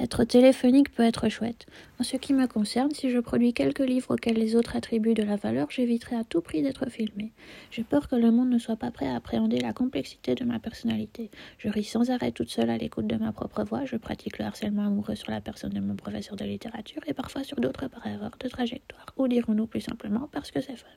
Être téléphonique peut être chouette. En ce qui me concerne, si je produis quelques livres auxquels les autres attribuent de la valeur, j'éviterai à tout prix d'être filmé. J'ai peur que le monde ne soit pas prêt à appréhender la complexité de ma personnalité. Je ris sans arrêt toute seule à l'écoute de ma propre voix, je pratique le harcèlement amoureux sur la personne de mon professeur de littérature et parfois sur d'autres par erreur de trajectoire, ou dirons-nous plus simplement parce que c'est fun.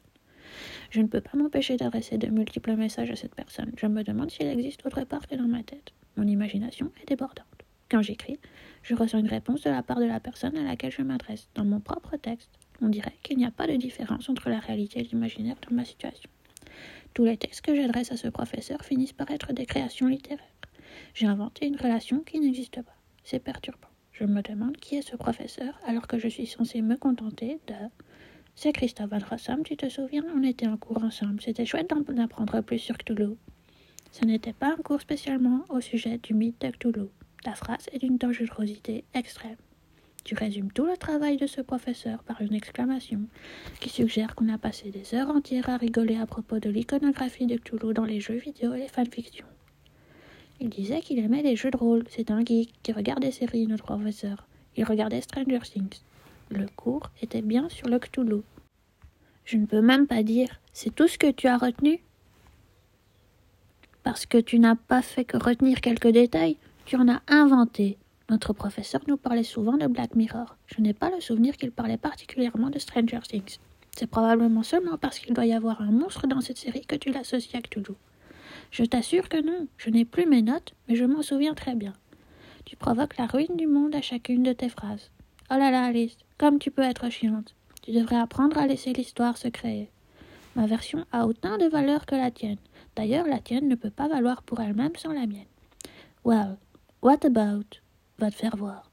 Je ne peux pas m'empêcher d'adresser de multiples messages à cette personne. Je me demande s'il existe autre part que dans ma tête. Mon imagination est débordante. Quand j'écris, je reçois une réponse de la part de la personne à laquelle je m'adresse. Dans mon propre texte, on dirait qu'il n'y a pas de différence entre la réalité et l'imaginaire dans ma situation. Tous les textes que j'adresse à ce professeur finissent par être des créations littéraires. J'ai inventé une relation qui n'existe pas. C'est perturbant. Je me demande qui est ce professeur alors que je suis censée me contenter de. C'est Christophe Van Rossum, tu te souviens? On était en cours ensemble. C'était chouette d'en apprendre plus sur Cthulhu. Ce n'était pas un cours spécialement au sujet du mythe de Cthulhu. Ta phrase est d'une dangerosité extrême. Tu résumes tout le travail de ce professeur par une exclamation qui suggère qu'on a passé des heures entières à rigoler à propos de l'iconographie de Cthulhu dans les jeux vidéo et les fanfictions. Il disait qu'il aimait les jeux de rôle. C'est un geek qui regarde des séries, notre professeur. Il regardait Stranger Things. Le cours était bien sur le Cthulhu. Je ne peux même pas dire c'est tout ce que tu as retenu Parce que tu n'as pas fait que retenir quelques détails, tu en as inventé. Notre professeur nous parlait souvent de Black Mirror. Je n'ai pas le souvenir qu'il parlait particulièrement de Stranger Things. C'est probablement seulement parce qu'il doit y avoir un monstre dans cette série que tu l'associes à Cthulhu. Je t'assure que non, je n'ai plus mes notes, mais je m'en souviens très bien. Tu provoques la ruine du monde à chacune de tes phrases. Oh là là, Alice, comme tu peux être chiante. Tu devrais apprendre à laisser l'histoire se créer. Ma version a autant de valeur que la tienne. D'ailleurs, la tienne ne peut pas valoir pour elle-même sans la mienne. Well, What about? Va te faire voir.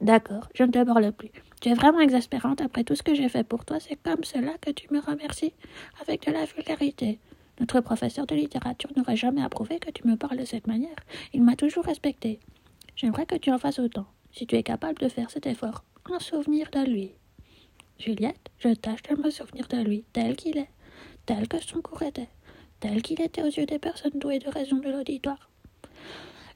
D'accord, je ne te parle plus. Tu es vraiment exaspérante après tout ce que j'ai fait pour toi. C'est comme cela que tu me remercies, avec de la vulgarité. Notre professeur de littérature n'aurait jamais approuvé que tu me parles de cette manière. Il m'a toujours respecté. J'aimerais que tu en fasses autant, si tu es capable de faire cet effort, en souvenir de lui. Juliette, je tâche de me souvenir de lui, tel qu'il est, tel que son cours était, tel qu'il était aux yeux des personnes douées de raison de l'auditoire.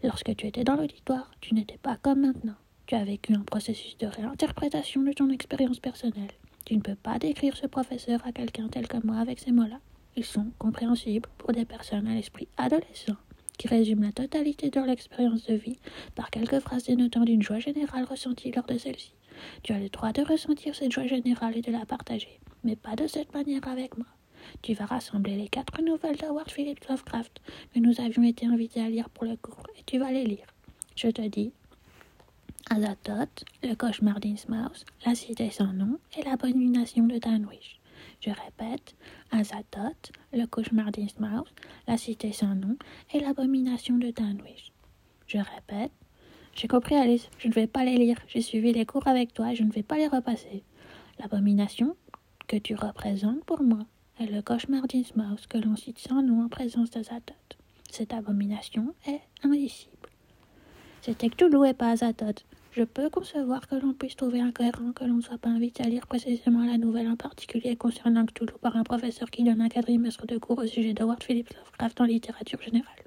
Lorsque tu étais dans l'auditoire, tu n'étais pas comme maintenant. Tu as vécu un processus de réinterprétation de ton expérience personnelle. Tu ne peux pas décrire ce professeur à quelqu'un tel que moi avec ces mots-là. Ils sont compréhensibles pour des personnes à l'esprit adolescent qui résument la totalité de leur expérience de vie par quelques phrases dénotant d'une joie générale ressentie lors de celle-ci. Tu as le droit de ressentir cette joie générale et de la partager, mais pas de cette manière avec moi. Tu vas rassembler les quatre nouvelles d'Howard Phillips Lovecraft que nous avions été invités à lire pour le cours et tu vas les lire. Je te dis Azathoth, le cauchemar d'Innsmouth, la cité sans nom et l'abomination de Danwich. Je répète, Azathoth, le cauchemar d'Innsmouth, la cité sans nom et l'abomination de Danwich. Je répète, j'ai compris Alice, je ne vais pas les lire, j'ai suivi les cours avec toi je ne vais pas les repasser. L'abomination que tu représentes pour moi est le cauchemar d'Innsmouth que l'on cite sans nom en présence d'Azathoth. Cette abomination est indicible. C'était Cthulhu et pas Azathoth. Je peux concevoir que l'on puisse trouver incohérent que l'on ne soit pas invité à lire précisément la nouvelle en particulier concernant Cthulhu par un professeur qui donne un quadrimestre de cours au sujet d'Howard Phillips Lovecraft en littérature générale.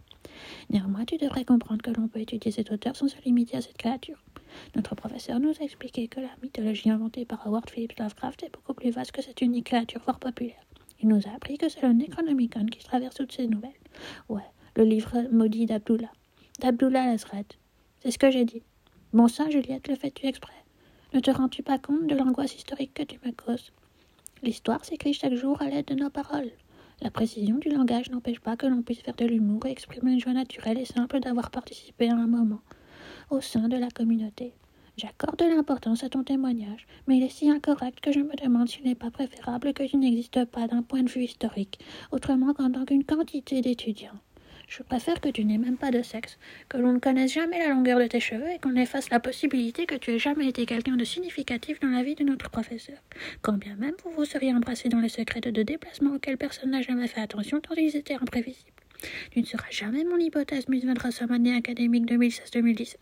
Néanmoins, tu devrais comprendre que l'on peut étudier cet auteur sans se limiter à cette créature. Notre professeur nous a expliqué que la mythologie inventée par Howard Phillips Lovecraft est beaucoup plus vaste que cette unique créature fort populaire. Il nous a appris que c'est le Necronomicon qui traverse toutes ces nouvelles. Ouais, le livre maudit d'Abdullah. D'Abdullah Lazred. C'est ce que j'ai dit. Bon sang, Juliette, le fais-tu exprès? Ne te rends-tu pas compte de l'angoisse historique que tu me causes? L'histoire s'écrit chaque jour à l'aide de nos paroles. La précision du langage n'empêche pas que l'on puisse faire de l'humour et exprimer une joie naturelle et simple d'avoir participé à un moment au sein de la communauté. J'accorde de l'importance à ton témoignage, mais il est si incorrect que je me demande s'il n'est pas préférable que tu n'existes pas d'un point de vue historique, autrement qu'en tant qu'une quantité d'étudiants. Je préfère que tu n'aies même pas de sexe, que l'on ne connaisse jamais la longueur de tes cheveux et qu'on efface la possibilité que tu aies jamais été quelqu'un de significatif dans la vie de notre professeur. Quand bien même vous vous seriez embrassé dans les secrets de déplacements auxquels personne n'a jamais fait attention tant ils étaient imprévisibles. Tu ne seras jamais mon hypothèse Miss Van année académique 2016-2017.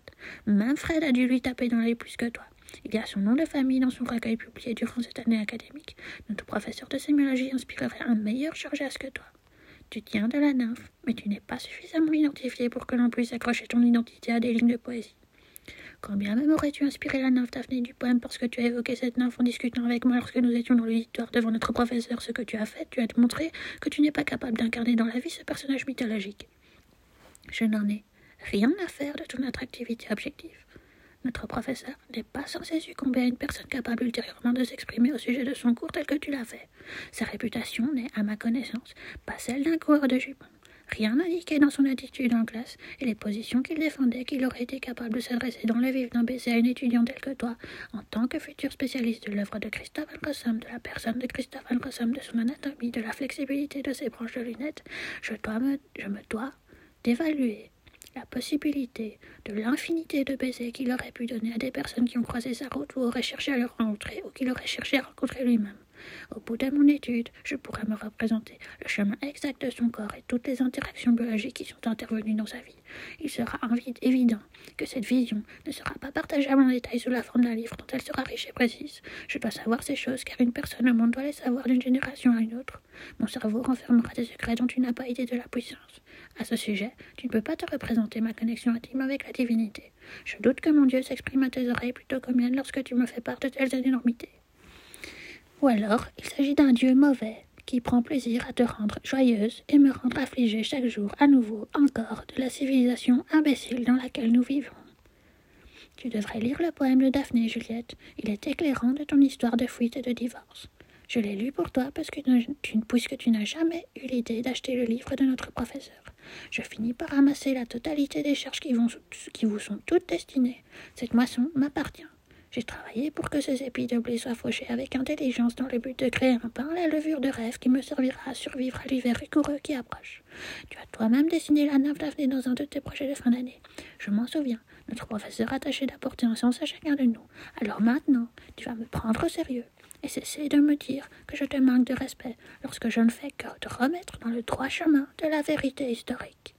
Même Fred a dû lui taper dans l'œil plus que toi. Il y a son nom de famille dans son recueil publié durant cette année académique. Notre professeur de sémiologie inspirerait un meilleur Georges que toi. Tu tiens de la nymphe, mais tu n'es pas suffisamment identifié pour que l'on puisse accrocher ton identité à des lignes de poésie. Quand bien même aurais-tu inspiré la nymphe Daphné du poème parce que tu as évoqué cette nymphe en discutant avec moi lorsque nous étions dans l'auditoire devant notre professeur, ce que tu as fait, tu as montré que tu n'es pas capable d'incarner dans la vie ce personnage mythologique. Je n'en ai rien à faire de ton attractivité objective. Notre professeur n'est pas censé succomber à une personne capable ultérieurement de s'exprimer au sujet de son cours tel que tu l'as fait. Sa réputation n'est, à ma connaissance, pas celle d'un coureur de jupons. Rien n'indiquait dans son attitude en classe et les positions qu'il défendait qu'il aurait été capable de s'adresser dans le vif d'un baiser à une étudiante telle que toi, en tant que futur spécialiste de l'œuvre de Christophe Rossum, de la personne de Christophe Rossum, de son anatomie, de la flexibilité de ses branches de lunettes, je, dois me, je me dois d'évaluer la possibilité de l'infinité de baisers qu'il aurait pu donner à des personnes qui ont croisé sa route ou auraient cherché à le rencontrer ou qu'il aurait cherché à rencontrer lui-même. Au bout de mon étude, je pourrais me représenter le chemin exact de son corps et toutes les interactions biologiques qui sont intervenues dans sa vie. Il sera évident que cette vision ne sera pas partageable en détail sous la forme d'un livre dont elle sera riche et précise. Je dois savoir ces choses car une personne au monde doit les savoir d'une génération à une autre. Mon cerveau renfermera des secrets dont tu n'as pas idée de la puissance. À ce sujet, tu ne peux pas te représenter ma connexion intime avec la divinité. Je doute que mon Dieu s'exprime à tes oreilles plutôt que mienne lorsque tu me fais part de telles énormités. Ou alors, il s'agit d'un Dieu mauvais, qui prend plaisir à te rendre joyeuse et me rendre affligée chaque jour à nouveau encore de la civilisation imbécile dans laquelle nous vivons. Tu devrais lire le poème de Daphné, Juliette. Il est éclairant de ton histoire de fuite et de divorce. Je l'ai lu pour toi parce que tu, puisque tu n'as jamais eu l'idée d'acheter le livre de notre professeur. Je finis par ramasser la totalité des charges qui, vous sont toutes destinées. Cette moisson m'appartient. J'ai travaillé pour que ces épis de blé soient fauchés avec intelligence dans le but de créer un pain à la levure de rêve qui me servira à survivre à l'hiver rigoureux qui approche. Tu as toi-même dessiné la nymphe d'avenir dans un de tes projets de fin d'année. Je m'en souviens. Notre professeur a tâché d'apporter un sens à chacun de nous. Alors maintenant, tu vas me prendre au sérieux et cesser de me dire que je te manque de respect lorsque je ne fais que te remettre dans le droit chemin de la vérité historique.